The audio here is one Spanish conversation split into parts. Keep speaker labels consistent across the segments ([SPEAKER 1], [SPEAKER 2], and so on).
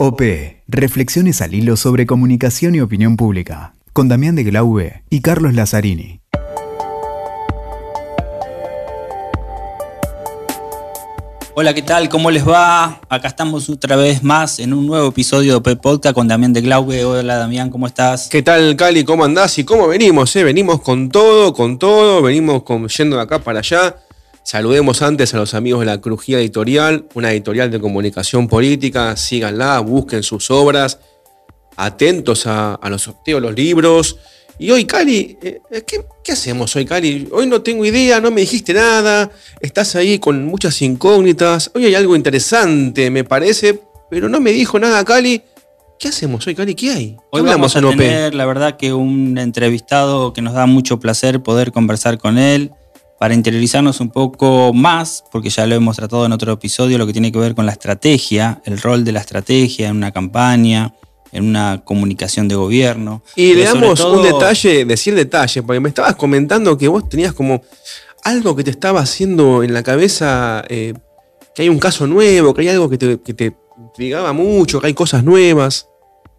[SPEAKER 1] OP. Reflexiones al hilo sobre comunicación y opinión pública. Con Damián de Glaube y Carlos Lazzarini.
[SPEAKER 2] Hola, ¿qué tal? ¿Cómo les va? Acá estamos otra vez más en un nuevo episodio de OP Podcast con Damián de Glaube. Hola, Damián, ¿cómo estás?
[SPEAKER 3] ¿Qué tal, Cali? ¿Cómo andás? ¿Y cómo venimos? Eh? Venimos con todo, con todo. Venimos con, yendo de acá para allá. Saludemos antes a los amigos de la Crujía Editorial, una editorial de comunicación política. Síganla, busquen sus obras, atentos a, los sorteos, los libros. Y hoy, Cali, eh, ¿qué, ¿qué, hacemos hoy, Cali? Hoy no tengo idea, no me dijiste nada, estás ahí con muchas incógnitas. Hoy hay algo interesante, me parece, pero no me dijo nada, Cali. ¿Qué hacemos hoy, Cali? ¿Qué hay?
[SPEAKER 2] Hoy vamos a tener, la verdad, que un entrevistado que nos da mucho placer poder conversar con él para interiorizarnos un poco más, porque ya lo hemos tratado en otro episodio, lo que tiene que ver con la estrategia, el rol de la estrategia en una campaña, en una comunicación de gobierno.
[SPEAKER 3] Y le damos un detalle, decir detalle, porque me estabas comentando que vos tenías como algo que te estaba haciendo en la cabeza, eh, que hay un caso nuevo, que hay algo que te, que te intrigaba mucho, que hay cosas nuevas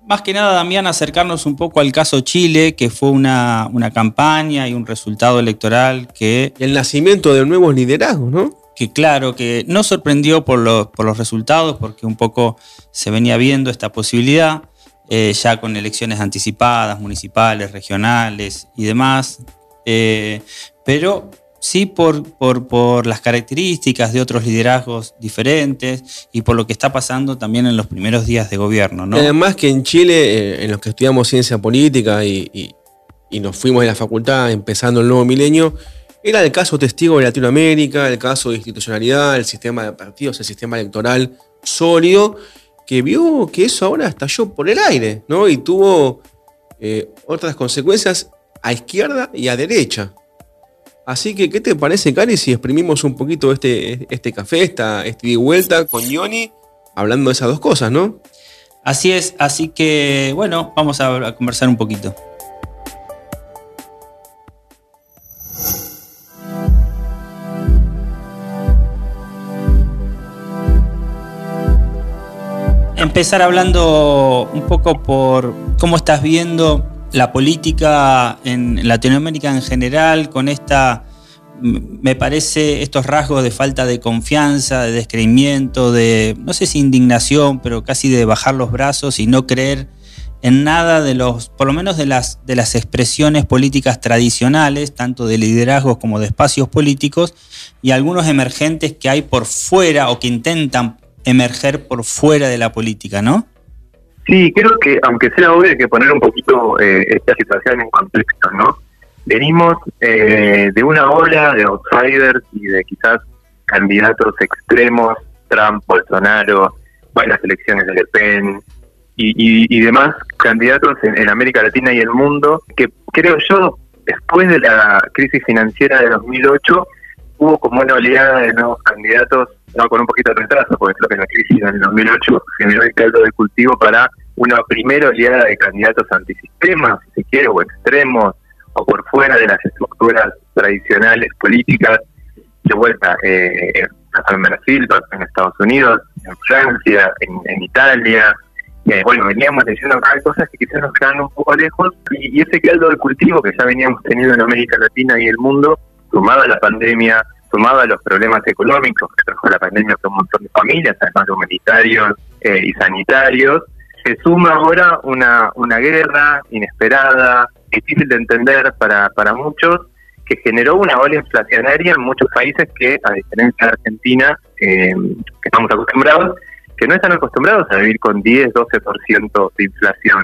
[SPEAKER 2] más que nada, Damián, acercarnos un poco al caso Chile, que fue una, campaña y un resultado electoral que...
[SPEAKER 3] El nacimiento de nuevos liderazgos, ¿no?
[SPEAKER 2] Que claro, que no sorprendió por los, por los resultados, porque un poco se venía viendo esta posibilidad, eh, ya con elecciones anticipadas, municipales, regionales y demás. Eh, pero sí por, por, las características de otros liderazgos diferentes y por lo que está pasando también en los primeros días de gobierno. ¿no?
[SPEAKER 3] Además que en Chile, eh, en los que estudiamos ciencia política y, nos fuimos de la facultad empezando el nuevo milenio, era el caso testigo de Latinoamérica, el caso de institucionalidad, el sistema de partidos, el sistema electoral sólido, que vio que eso ahora estalló por el aire, ¿no? Y tuvo eh, otras consecuencias a izquierda y a derecha. Así que, ¿qué te parece, Cari, si exprimimos un poquito este, este café, esta, este vuelta con Yoni, hablando de esas dos cosas, ¿no?
[SPEAKER 2] Así es, así que, bueno, vamos a, conversar un poquito. Empezar hablando un poco por cómo estás viendo la política en Latinoamérica en general, con esta, me parece, estos rasgos de falta de confianza, de descreimiento, de, no sé si indignación, pero casi de bajar los brazos y no creer en nada de los, por lo menos de las, de las expresiones políticas tradicionales, tanto de liderazgos como de espacios políticos, y algunos emergentes que hay por fuera o que intentan emerger por fuera de la política, ¿no?
[SPEAKER 4] Sí, creo que aunque sea obvio hay que poner un poquito eh, esta situación en contexto, ¿no? Venimos eh, de una ola de outsiders y de quizás candidatos extremos, Trump, Bolsonaro, varias elecciones de Le Pen y, y, demás candidatos en, América Latina y el mundo que creo yo, después de la crisis financiera de 2008, hubo como una oleada de nuevos candidatos con un poquito de retraso, porque creo que la crisis en el 2008 generó el caldo de cultivo para una primera oleada de candidatos antisistemas, si se quiere, o extremos, o por fuera de las estructuras tradicionales políticas, de vuelta eh, en Brasil, en Estados Unidos, en Francia, en, Italia. Eh, bueno, veníamos diciendo acá cosas que quizás nos quedan un poco lejos, y, ese caldo de cultivo que ya veníamos teniendo en América Latina y el mundo, sumado la pandemia, sumado a los problemas económicos que trajo la pandemia para un montón de familias, además de humanitarios eh, y sanitarios, se suma ahora una, una guerra inesperada, difícil de entender para, para muchos, que generó una ola inflacionaria en muchos países que, a diferencia de Argentina, eh, que estamos acostumbrados, que no están acostumbrados a vivir con 10, 12% de inflación.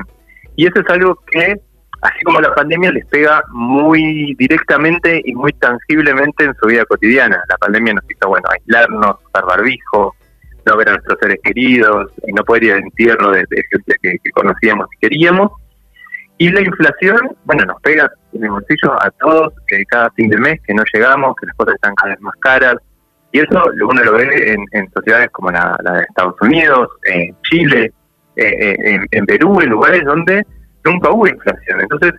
[SPEAKER 4] Y eso es algo que así como la pandemia les pega muy directamente y muy tangiblemente en su vida cotidiana. La pandemia nos hizo, bueno, aislarnos, usar barbijo, no ver a nuestros seres queridos, y no poder ir al entierro de, gente que, conocíamos y queríamos. Y la inflación, bueno, nos pega en el bolsillo a todos, que cada fin de mes que no llegamos, que las cosas están cada vez más caras. Y eso uno lo ve en, sociedades como la, de Estados Unidos, en Chile, eh, eh, en Perú, en lugares donde nunca hubo inflación. Entonces,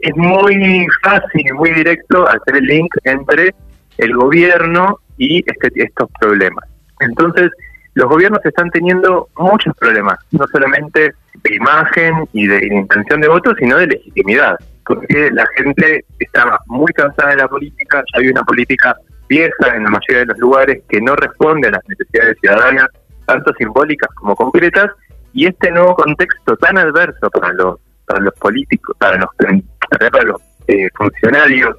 [SPEAKER 4] es muy fácil y muy directo hacer el link entre el gobierno y este, estos problemas. Entonces, los gobiernos están teniendo muchos problemas, no solamente de imagen y de, intención de voto, sino de legitimidad, porque la gente estaba muy cansada de la política, ya hay una política vieja en la mayoría de los lugares que no responde a las necesidades ciudadanas, tanto simbólicas como concretas, y este nuevo contexto tan adverso para los, para los políticos, para los, eh, funcionarios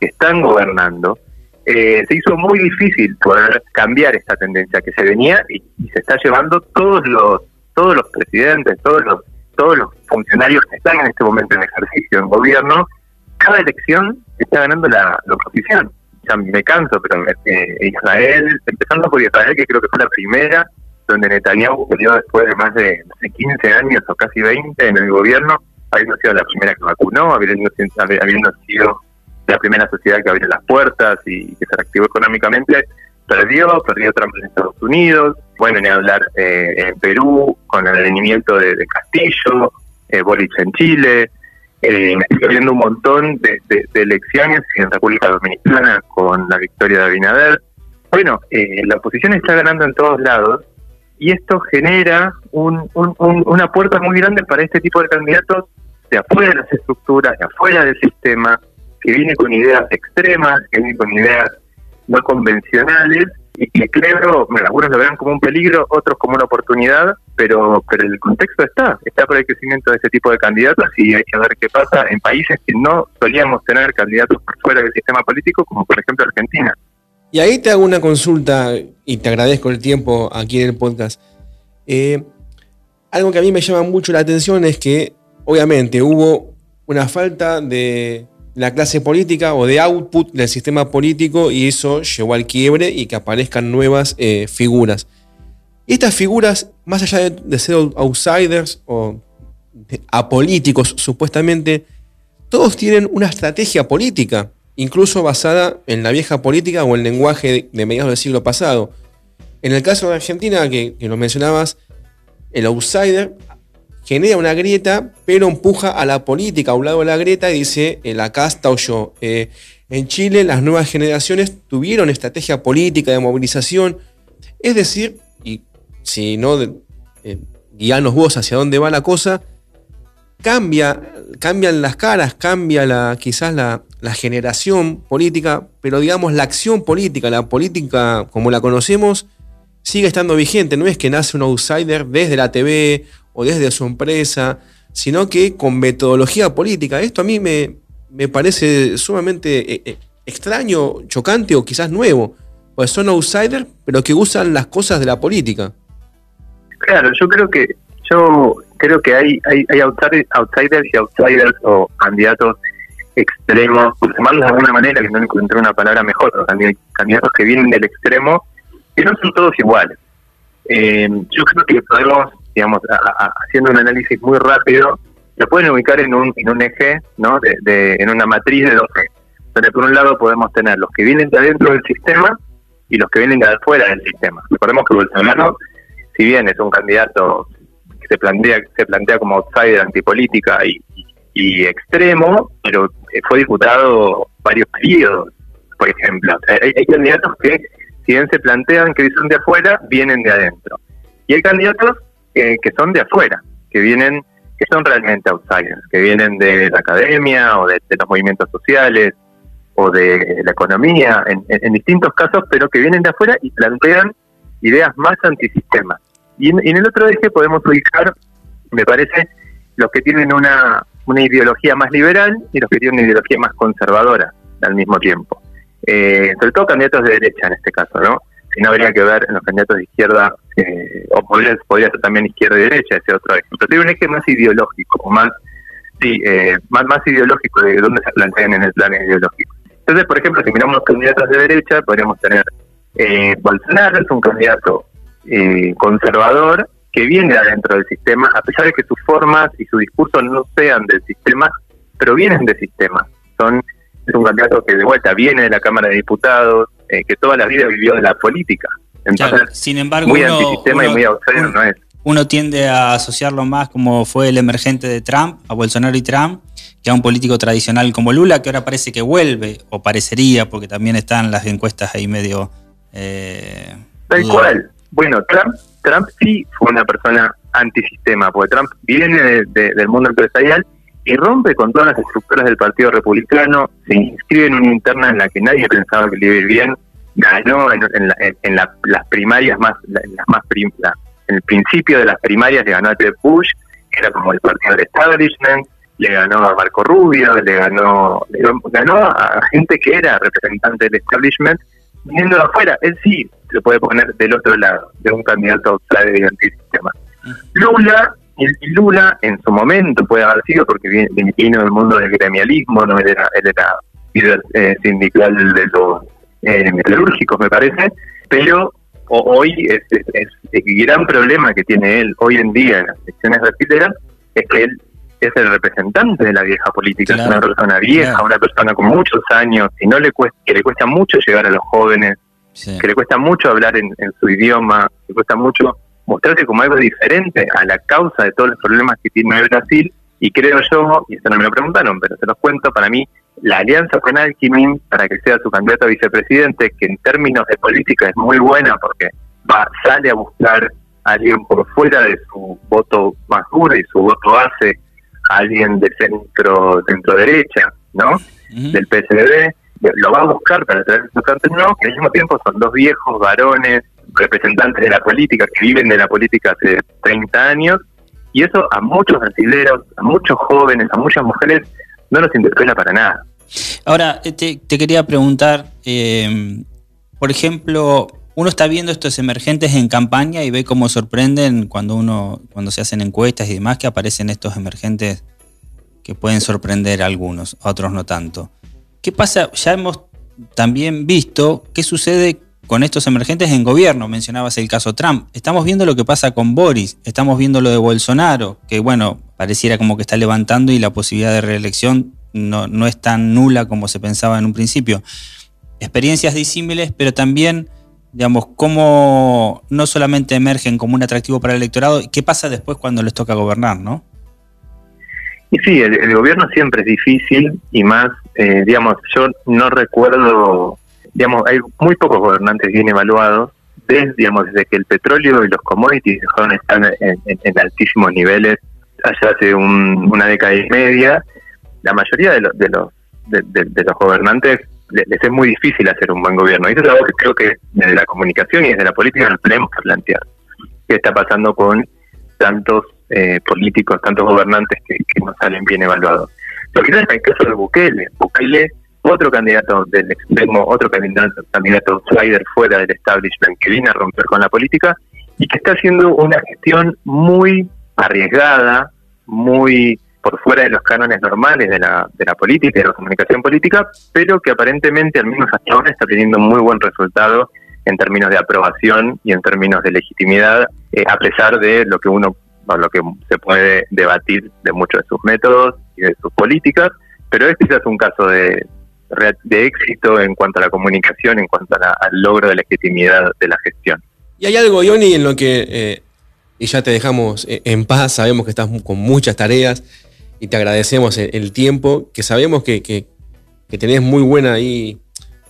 [SPEAKER 4] que están gobernando, eh, se hizo muy difícil poder cambiar esta tendencia que se venía y, se está llevando todos los todos los presidentes, todos los todos los funcionarios que están en este momento en ejercicio en gobierno, cada elección está ganando la, oposición. Ya me canso, pero eh, Israel, empezando por Israel, que creo que fue la primera, donde Netanyahu perdió después de más de, 15 años o casi 20 en el gobierno, habiendo sido la primera que vacunó, habiendo, habiendo sido la primera sociedad que abrió las puertas y que se reactivó económicamente, perdió, perdió Trump en Estados Unidos, bueno, ni hablar eh, en Perú, con el alinimiento de, Castillo, eh, Boric en Chile, eh, viendo un montón de, elecciones en República Dominicana con la victoria de Abinader. Bueno, eh, la oposición está ganando en todos lados y esto genera una puerta muy grande para este tipo de candidatos de afuera de las estructuras, de afuera del sistema, que viene con ideas extremas, que viene con ideas no convencionales y que creo, bueno, algunos lo verán como un peligro, otros como una oportunidad, pero, pero el contexto está, está por el crecimiento de ese tipo de candidatos y hay que ver qué pasa en países que no solíamos tener candidatos por fuera del sistema político, como por ejemplo Argentina.
[SPEAKER 3] Y ahí te hago una consulta y te agradezco el tiempo aquí en el podcast. Eh, algo que a mí me llama mucho la atención es que obviamente hubo una falta de la clase política o de output del sistema político y eso llevó al quiebre y que aparezcan nuevas eh, figuras. estas figuras, más allá de, ser outsiders o apolíticos supuestamente, todos tienen una estrategia política, incluso basada en la vieja política o el lenguaje de, mediados del siglo pasado. En el caso de Argentina, que, que lo mencionabas, el outsider genera una grieta, pero empuja a la política a un lado de la grieta y dice, eh, la casta o yo. Eh, en Chile las nuevas generaciones tuvieron estrategia política de movilización, es decir, y si no, eh, vos hacia dónde va la cosa, cambia, cambian las caras, cambia la, quizás la, generación política, pero digamos la acción política, la política como la conocemos, sigue estando vigente. No es que nace un outsider desde la TV o desde su empresa, sino que con metodología política. Esto a mí me, me parece sumamente eh, eh, extraño, chocante o quizás nuevo. Pues son outsiders, pero que usan las cosas de la política.
[SPEAKER 4] Claro, yo creo que yo creo que hay, hay, hay outsiders y outsiders o candidatos extremos, por llamarlos de alguna manera, que no encontré una palabra mejor, candidatos que vienen del extremo, que no son todos iguales. Eh, yo creo que podemos digamos, haciendo un análisis muy rápido, lo pueden ubicar en un, en un eje, ¿no? De, en una matriz de dos ejes. Donde por un lado podemos tener los que vienen de adentro del sistema y los que vienen de afuera del sistema. Recordemos que Bolsonaro, si bien es un candidato se plantea, se plantea como outsider antipolítica y, y extremo, pero fue diputado varios periodos, por ejemplo. Hay, candidatos que, si bien se plantean que son de afuera, vienen de adentro. Y hay candidatos que son de afuera, que vienen, que son realmente outsiders, que vienen de la academia o de, los movimientos sociales o de la economía, en, distintos casos, pero que vienen de afuera y plantean ideas más antisistema. Y en, el otro eje podemos ubicar, me parece, los que tienen una, una ideología más liberal y los que tienen una ideología más conservadora al mismo tiempo. Eh, sobre todo candidatos de derecha en este caso, ¿no? Si no habría que ver en los candidatos de izquierda eh, o podría, podría ser también izquierda y derecha, ese otro ejemplo. Tiene un eje más ideológico, más, sí, eh, más, más ideológico de dónde se plantean en el plan ideológico. Entonces, por ejemplo, si miramos los candidatos de derecha, podríamos tener eh, Bolsonaro, es un candidato eh, conservador que viene adentro del sistema, a pesar de que sus formas y su discurso no sean del sistema, pero vienen del sistema. Son, es un candidato que de vuelta viene de la Cámara de Diputados, que toda la vida vivió de la política
[SPEAKER 2] sin embargo, uno, tiende a asociarlo más como fue el emergente de Trump, a Bolsonaro y Trump, que a un político tradicional como Lula, que ahora parece que vuelve, o parecería, porque también están las encuestas ahí medio...
[SPEAKER 4] Eh, Tal cual. Bueno, Trump, Trump sí fue una persona antisistema, porque Trump viene del mundo empresarial y rompe con todas las estructuras del Partido Republicano, se inscribe en una interna en la que nadie pensaba que le iba ir bien, ganó en, las primarias más, en las más en el principio de las primarias le ganó a Ted Bush, que era como el partido del establishment, le ganó a Marco Rubio, le ganó, le ganó a gente que era representante del establishment, viniendo de afuera, él sí se puede poner del otro lado, de un candidato outsider y antisistema. Lula, y Lula en su momento puede haber sido porque vino del mundo del gremialismo, no él era, él era líder eh, sindical de los eh, metalúrgicos, me parece, pero hoy es, el gran problema que tiene él hoy en día en las elecciones brasileñas es que él es el representante de la vieja política, es una persona vieja, una persona con muchos años y no le cuesta, que le cuesta mucho llegar a los jóvenes, que le cuesta mucho hablar en, su idioma, le cuesta mucho mostrarse como algo diferente a la causa de todos los problemas que tiene Brasil y creo yo, y eso no me lo preguntaron, pero se los cuento, para mí la alianza con Alckmin para que sea su candidato a vicepresidente, que en términos de política es muy buena porque va sale a buscar a alguien por fuera de su voto más duro y su voto base, alguien de centro centro derecha, ¿no? Del PSDB, lo va a buscar para traer su no, que al mismo tiempo son dos viejos varones representantes de la política que viven de la política hace 30 años y eso a muchos brasileños, a muchos jóvenes, a muchas mujeres no los interpela para nada.
[SPEAKER 2] Ahora, eh, te, quería preguntar, eh, por ejemplo, uno está viendo estos emergentes en campaña y ve cómo sorprenden cuando uno, cuando se hacen encuestas y demás, que aparecen estos emergentes que pueden sorprender a algunos, a otros no tanto. ¿Qué pasa? Ya hemos también visto qué sucede con estos emergentes en gobierno. Mencionabas el caso Trump. Estamos viendo lo que pasa con Boris, estamos viendo lo de Bolsonaro, que bueno, pareciera como que está levantando y la posibilidad de reelección no, no es tan nula como se pensaba en un principio. Experiencias disímiles, pero también, digamos, cómo no solamente emergen como un atractivo para el electorado, ¿qué pasa después cuando les toca gobernar, no?
[SPEAKER 4] Y sí, el, gobierno siempre es difícil y más, eh, digamos, yo no recuerdo digamos, hay muy pocos gobernantes bien evaluados, desde, digamos, desde que el petróleo y los commodities dejaron de estar en, altísimos niveles allá hace una década y media, la mayoría de, los de, los, de, los gobernantes les, es muy difícil hacer un buen gobierno. Y eso es algo que creo que desde la comunicación y desde la política nos tenemos que plantear. ¿Qué está pasando con tantos eh, políticos, tantos gobernantes que, no salen bien evaluados? Lo que es el caso de Bukele. Bukele otro candidato del extremo, otro candidato, candidato outsider fuera del establishment que viene a romper con la política y que está haciendo una gestión muy arriesgada, muy por fuera de los cánones normales de la, de la política y de la comunicación política, pero que aparentemente, al menos hasta ahora, está teniendo muy buen resultado en términos de aprobación y en términos de legitimidad, eh, a pesar de lo que uno, lo que se puede debatir de muchos de sus métodos y de sus políticas, pero este es un caso de, de éxito en cuanto a la comunicación, en cuanto al logro de legitimidad de la gestión.
[SPEAKER 3] Y hay algo, Ioni, en lo que, eh, y ya te dejamos eh, en paz, sabemos que estás con muchas tareas y te agradecemos el, tiempo, que sabemos que, que, tenés muy buena ahí,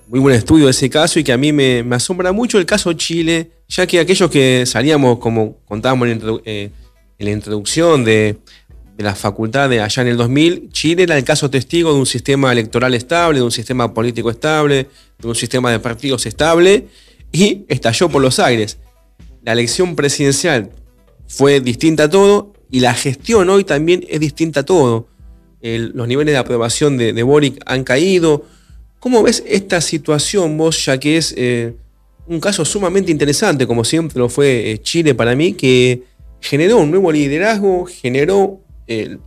[SPEAKER 3] muy buen estudio de ese caso y que a mí me, asombra mucho el caso Chile, ya que aquellos que salíamos, como contábamos en eh, la introducción de de la facultad de allá en el 2000, Chile era el caso testigo de un sistema electoral estable, de un sistema político estable, de un sistema de partidos estable, y estalló por los aires. La elección presidencial fue distinta a todo, y la gestión hoy también es distinta a todo. los niveles de aprobación de, Boric han caído. ¿Cómo ves esta situación vos, ya que es eh, un caso sumamente interesante, como siempre lo fue eh, Chile para mí, que generó un nuevo liderazgo, generó el,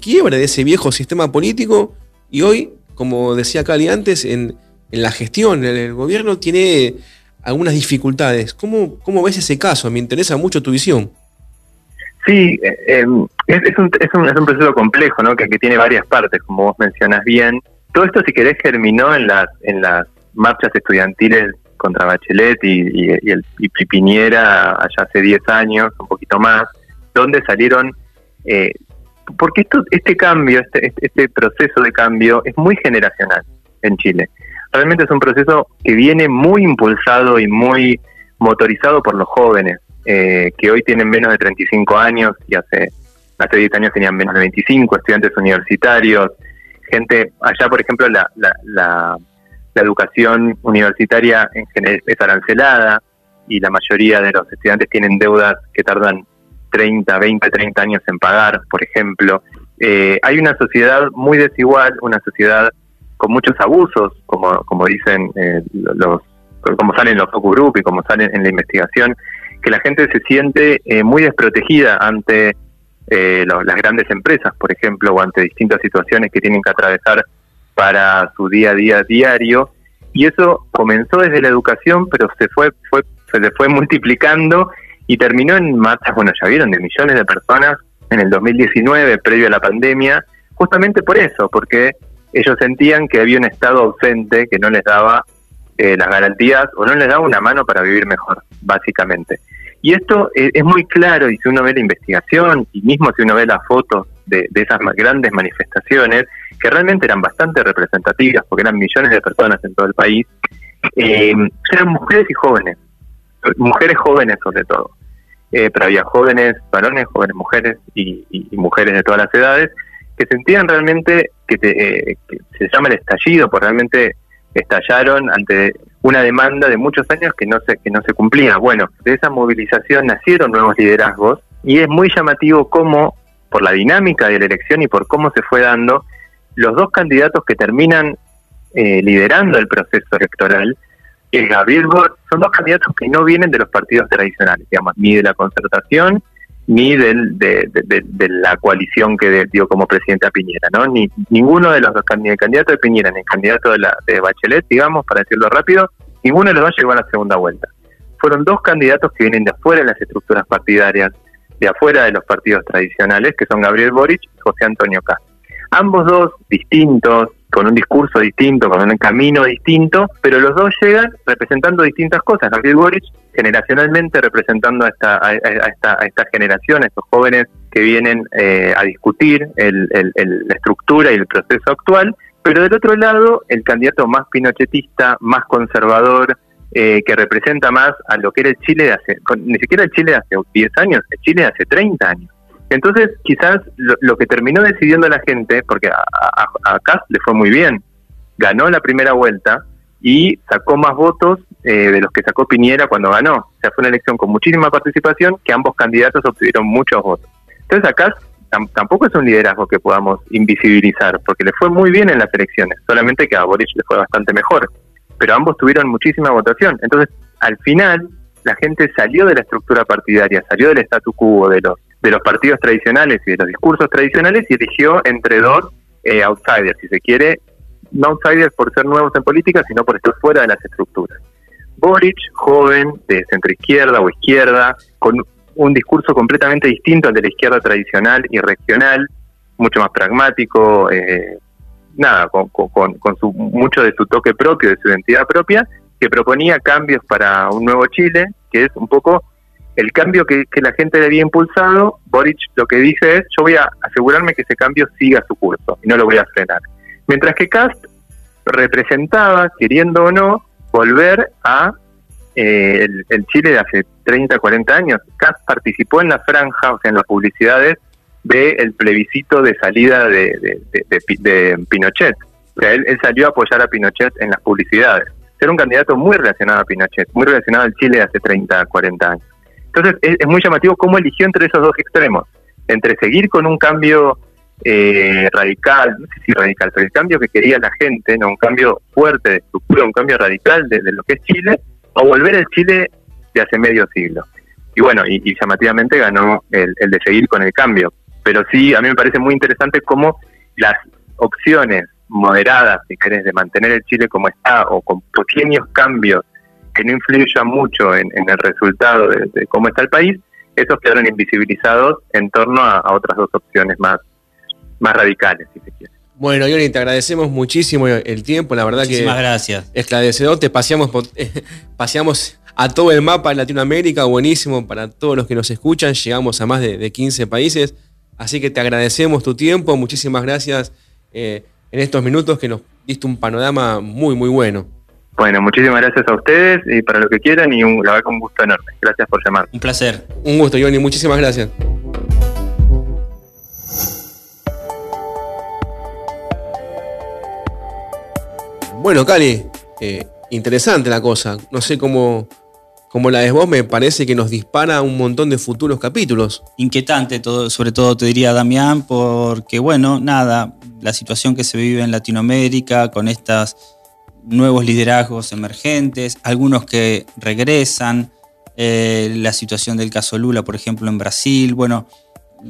[SPEAKER 3] quiebre de ese viejo sistema político y hoy, como decía Cali antes, en, la gestión, el gobierno tiene algunas dificultades. ¿Cómo, ¿Cómo ves ese caso? Me interesa mucho tu visión.
[SPEAKER 4] Sí, eh, em, es, un, es, un, es, un, proceso complejo, ¿no? Que, tiene varias partes, como vos mencionas bien. Todo esto, si querés, germinó en las, en las marchas estudiantiles contra Bachelet y, y, el, y allá hace 10 años, un poquito más, donde salieron eh, porque esto, este cambio, este, este, este proceso de cambio es muy generacional en Chile. Realmente es un proceso que viene muy impulsado y muy motorizado por los jóvenes, eh, que hoy tienen menos de 35 años y hace, hace 10 años tenían menos de 25, estudiantes universitarios, gente, allá por ejemplo la, la, la, educación universitaria en general es arancelada y la mayoría de los estudiantes tienen deudas que tardan 30, 20, 30 años en pagar, por ejemplo. Eh, hay una sociedad muy desigual, una sociedad con muchos abusos, como, como dicen eh, los, como salen los focus group y como salen en la investigación, que la gente se siente eh, muy desprotegida ante eh, las grandes empresas, por ejemplo, o ante distintas situaciones que tienen que atravesar para su día a día diario. Y eso comenzó desde la educación, pero se fue, fue se fue multiplicando y terminó en marchas, bueno, ya vieron, de millones de personas en el 2019, previo a la pandemia, justamente por eso, porque ellos sentían que había un Estado ausente que no les daba eh, las garantías o no les daba una mano para vivir mejor, básicamente. Y esto es, muy claro, y si uno ve la investigación, y mismo si uno ve las fotos de, esas grandes manifestaciones, que realmente eran bastante representativas, porque eran millones de personas en todo el país, eh, eran mujeres y jóvenes, mujeres jóvenes sobre todo, eh, pero había jóvenes varones, jóvenes mujeres y, mujeres de todas las edades, que sentían realmente que, eh, que se llama el estallido, porque realmente estallaron ante una demanda de muchos años que no se, que no se cumplía. Bueno, de esa movilización nacieron nuevos liderazgos y es muy llamativo cómo, por la dinámica de la elección y por cómo se fue dando, los dos candidatos que terminan eh, liderando el proceso electoral, el Gabriel Boric, son dos candidatos que no vienen de los partidos tradicionales, digamos, ni de la concertación ni del, de, la coalición que dio como presidente a Piñera, ¿no? Ni ninguno de los dos candidatos de Piñera, ni el candidato de, la, de Bachelet, digamos, para decirlo rápido, ninguno de los dos llegó a la segunda vuelta. Fueron dos candidatos que vienen de afuera de las estructuras partidarias, de afuera de los partidos tradicionales, que son Gabriel Boric y José Antonio Caz. Ambos dos distintos, con un discurso distinto, con un camino distinto, pero los dos llegan representando distintas cosas. Gabriel Boric, generacionalmente representando a esta, a, esta, a esta generación, a estos jóvenes que vienen eh, a discutir la estructura y el proceso actual, pero del otro lado, el candidato más pinochetista, más conservador, eh, que representa más a lo que era el Chile de hace, ni siquiera el Chile de hace 10 años, el Chile de hace 30 años. Entonces, quizás lo, que terminó decidiendo la gente, porque a, a, le fue muy bien, ganó la primera vuelta y sacó más votos eh, de los que sacó Piñera cuando ganó. O sea, fue una elección con muchísima participación que ambos candidatos obtuvieron muchos votos. Entonces, acá tampoco es un liderazgo que podamos invisibilizar, porque le fue muy bien en las elecciones, solamente que a Boris le fue bastante mejor. Pero ambos tuvieron muchísima votación. Entonces, al final, la gente salió de la estructura partidaria, salió del statu quo de los de los partidos tradicionales y de los discursos tradicionales y eligió entre dos eh, outsiders, si se quiere, no outsiders por ser nuevos en política, sino por estar fuera de las estructuras. Boric, joven, de centro izquierda o izquierda, con un discurso completamente distinto al de la izquierda tradicional y regional, mucho más pragmático, eh, nada, con, con, su, mucho de su toque propio, de su identidad propia, que proponía cambios para un nuevo Chile, que es un poco el cambio que, la gente le había impulsado, Boric lo que dice es, yo voy a asegurarme que ese cambio siga su curso y no lo voy a frenar. Mientras que Cast representaba, queriendo o no, volver a eh, el, Chile de hace 30, 40 años. Cast participó en la franja, o sea, en las publicidades del plebiscito de salida de, Pinochet. O sea, él, él, salió a apoyar a Pinochet en las publicidades. Era un candidato muy relacionado a Pinochet, muy relacionado al Chile de hace 30, 40 años. Entonces es, muy llamativo cómo eligió entre esos dos extremos, entre seguir con un cambio eh, radical, no sé si radical, pero el cambio que quería la gente, no un cambio fuerte de estructura, un cambio radical de, lo que es Chile, o volver al Chile de hace medio siglo. Y bueno, y, llamativamente ganó el, de seguir con el cambio. Pero sí, a mí me parece muy interesante cómo las opciones moderadas, si querés, de mantener el Chile como está, o con pequeños cambios que no influya mucho en, el resultado de, cómo está el país, esos quedaron invisibilizados en torno a, otras dos opciones más, más radicales, si se quiere.
[SPEAKER 3] Bueno, Yoni, te agradecemos muchísimo el tiempo, la verdad
[SPEAKER 2] Muchísimas gracias.
[SPEAKER 3] Esclarecedor, te paseamos, paseamos a todo el mapa de Latinoamérica, buenísimo para todos los que nos escuchan, llegamos a más de, 15 países, así que te agradecemos tu tiempo, muchísimas gracias eh, en estos minutos que nos diste un panorama muy, muy bueno.
[SPEAKER 4] Bueno, muchísimas gracias a ustedes y para lo que quieran y un, la verdad con un gusto enorme. Gracias por llamar.
[SPEAKER 2] Un placer.
[SPEAKER 3] Un gusto, Johnny. Muchísimas gracias. Bueno, Cali, eh, interesante la cosa. No sé cómo, cómo la ves vos, me parece que nos dispara un montón de futuros capítulos.
[SPEAKER 2] Inquietante, todo, sobre todo te diría Damián, porque bueno, nada, la situación que se vive en Latinoamérica con estos nuevos liderazgos emergentes, algunos que regresan, eh, la situación del caso Lula, por ejemplo, en Brasil, bueno,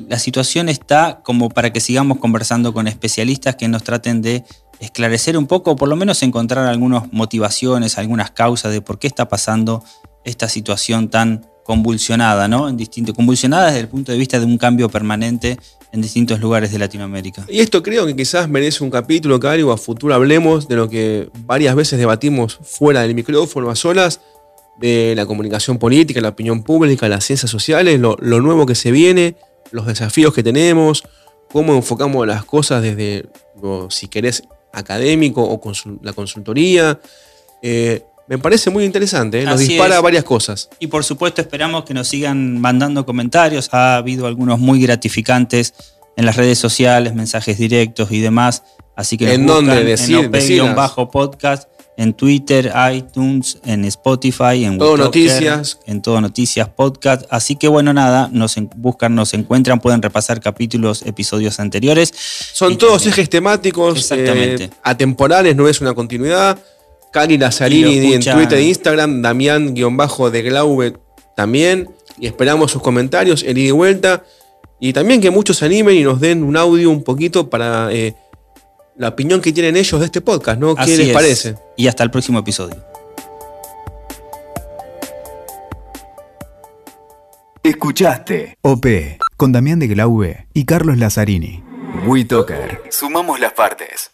[SPEAKER 2] la situación está como para que sigamos conversando con especialistas que nos traten de esclarecer un poco, o por lo menos encontrar algunas motivaciones, algunas causas de por qué está pasando esta situación tan convulsionada, ¿no? En distinto, convulsionada desde el punto de vista de un cambio permanente en distintos lugares de Latinoamérica.
[SPEAKER 3] Y esto creo que quizás merece un capítulo, Cali, o a futuro hablemos de lo que varias veces debatimos fuera del micrófono, a solas, de la comunicación política, la opinión pública, las ciencias sociales, lo, lo nuevo que se viene, los desafíos que tenemos, cómo enfocamos las cosas desde, lo, si querés, académico o consul- la consultoría. Eh, me parece muy interesante, ¿eh? nos
[SPEAKER 2] Así
[SPEAKER 3] dispara
[SPEAKER 2] es.
[SPEAKER 3] varias cosas.
[SPEAKER 2] Y por supuesto esperamos que nos sigan mandando comentarios. Ha habido algunos muy gratificantes en las redes sociales, mensajes directos y demás. Así que
[SPEAKER 3] ¿En dónde? Decir-
[SPEAKER 2] en
[SPEAKER 3] decilas.
[SPEAKER 2] OP-podcast, en Twitter, iTunes, en Spotify, en
[SPEAKER 3] Todo Noticias.
[SPEAKER 2] en Todo Noticias Podcast. Así que bueno, nada, nos buscan, nos encuentran, pueden repasar capítulos, episodios anteriores.
[SPEAKER 3] Son todos
[SPEAKER 2] también-
[SPEAKER 3] ejes temáticos,
[SPEAKER 2] Exactamente.
[SPEAKER 3] eh, atemporales, no es una continuidad. Cali
[SPEAKER 2] Y
[SPEAKER 3] Lazzarini en Twitter e Instagram, Damián-de Glaube también. Y esperamos sus comentarios, el ida y vuelta. Y también que muchos se animen y nos den un audio un poquito para eh, la opinión que tienen ellos de este podcast, ¿no? ¿Qué
[SPEAKER 2] Así
[SPEAKER 3] les
[SPEAKER 2] es.
[SPEAKER 3] parece?
[SPEAKER 2] Y hasta el próximo episodio.
[SPEAKER 1] Escuchaste OP con Damián de Glaube y Carlos Lazzarini. WeToker. Sumamos las partes.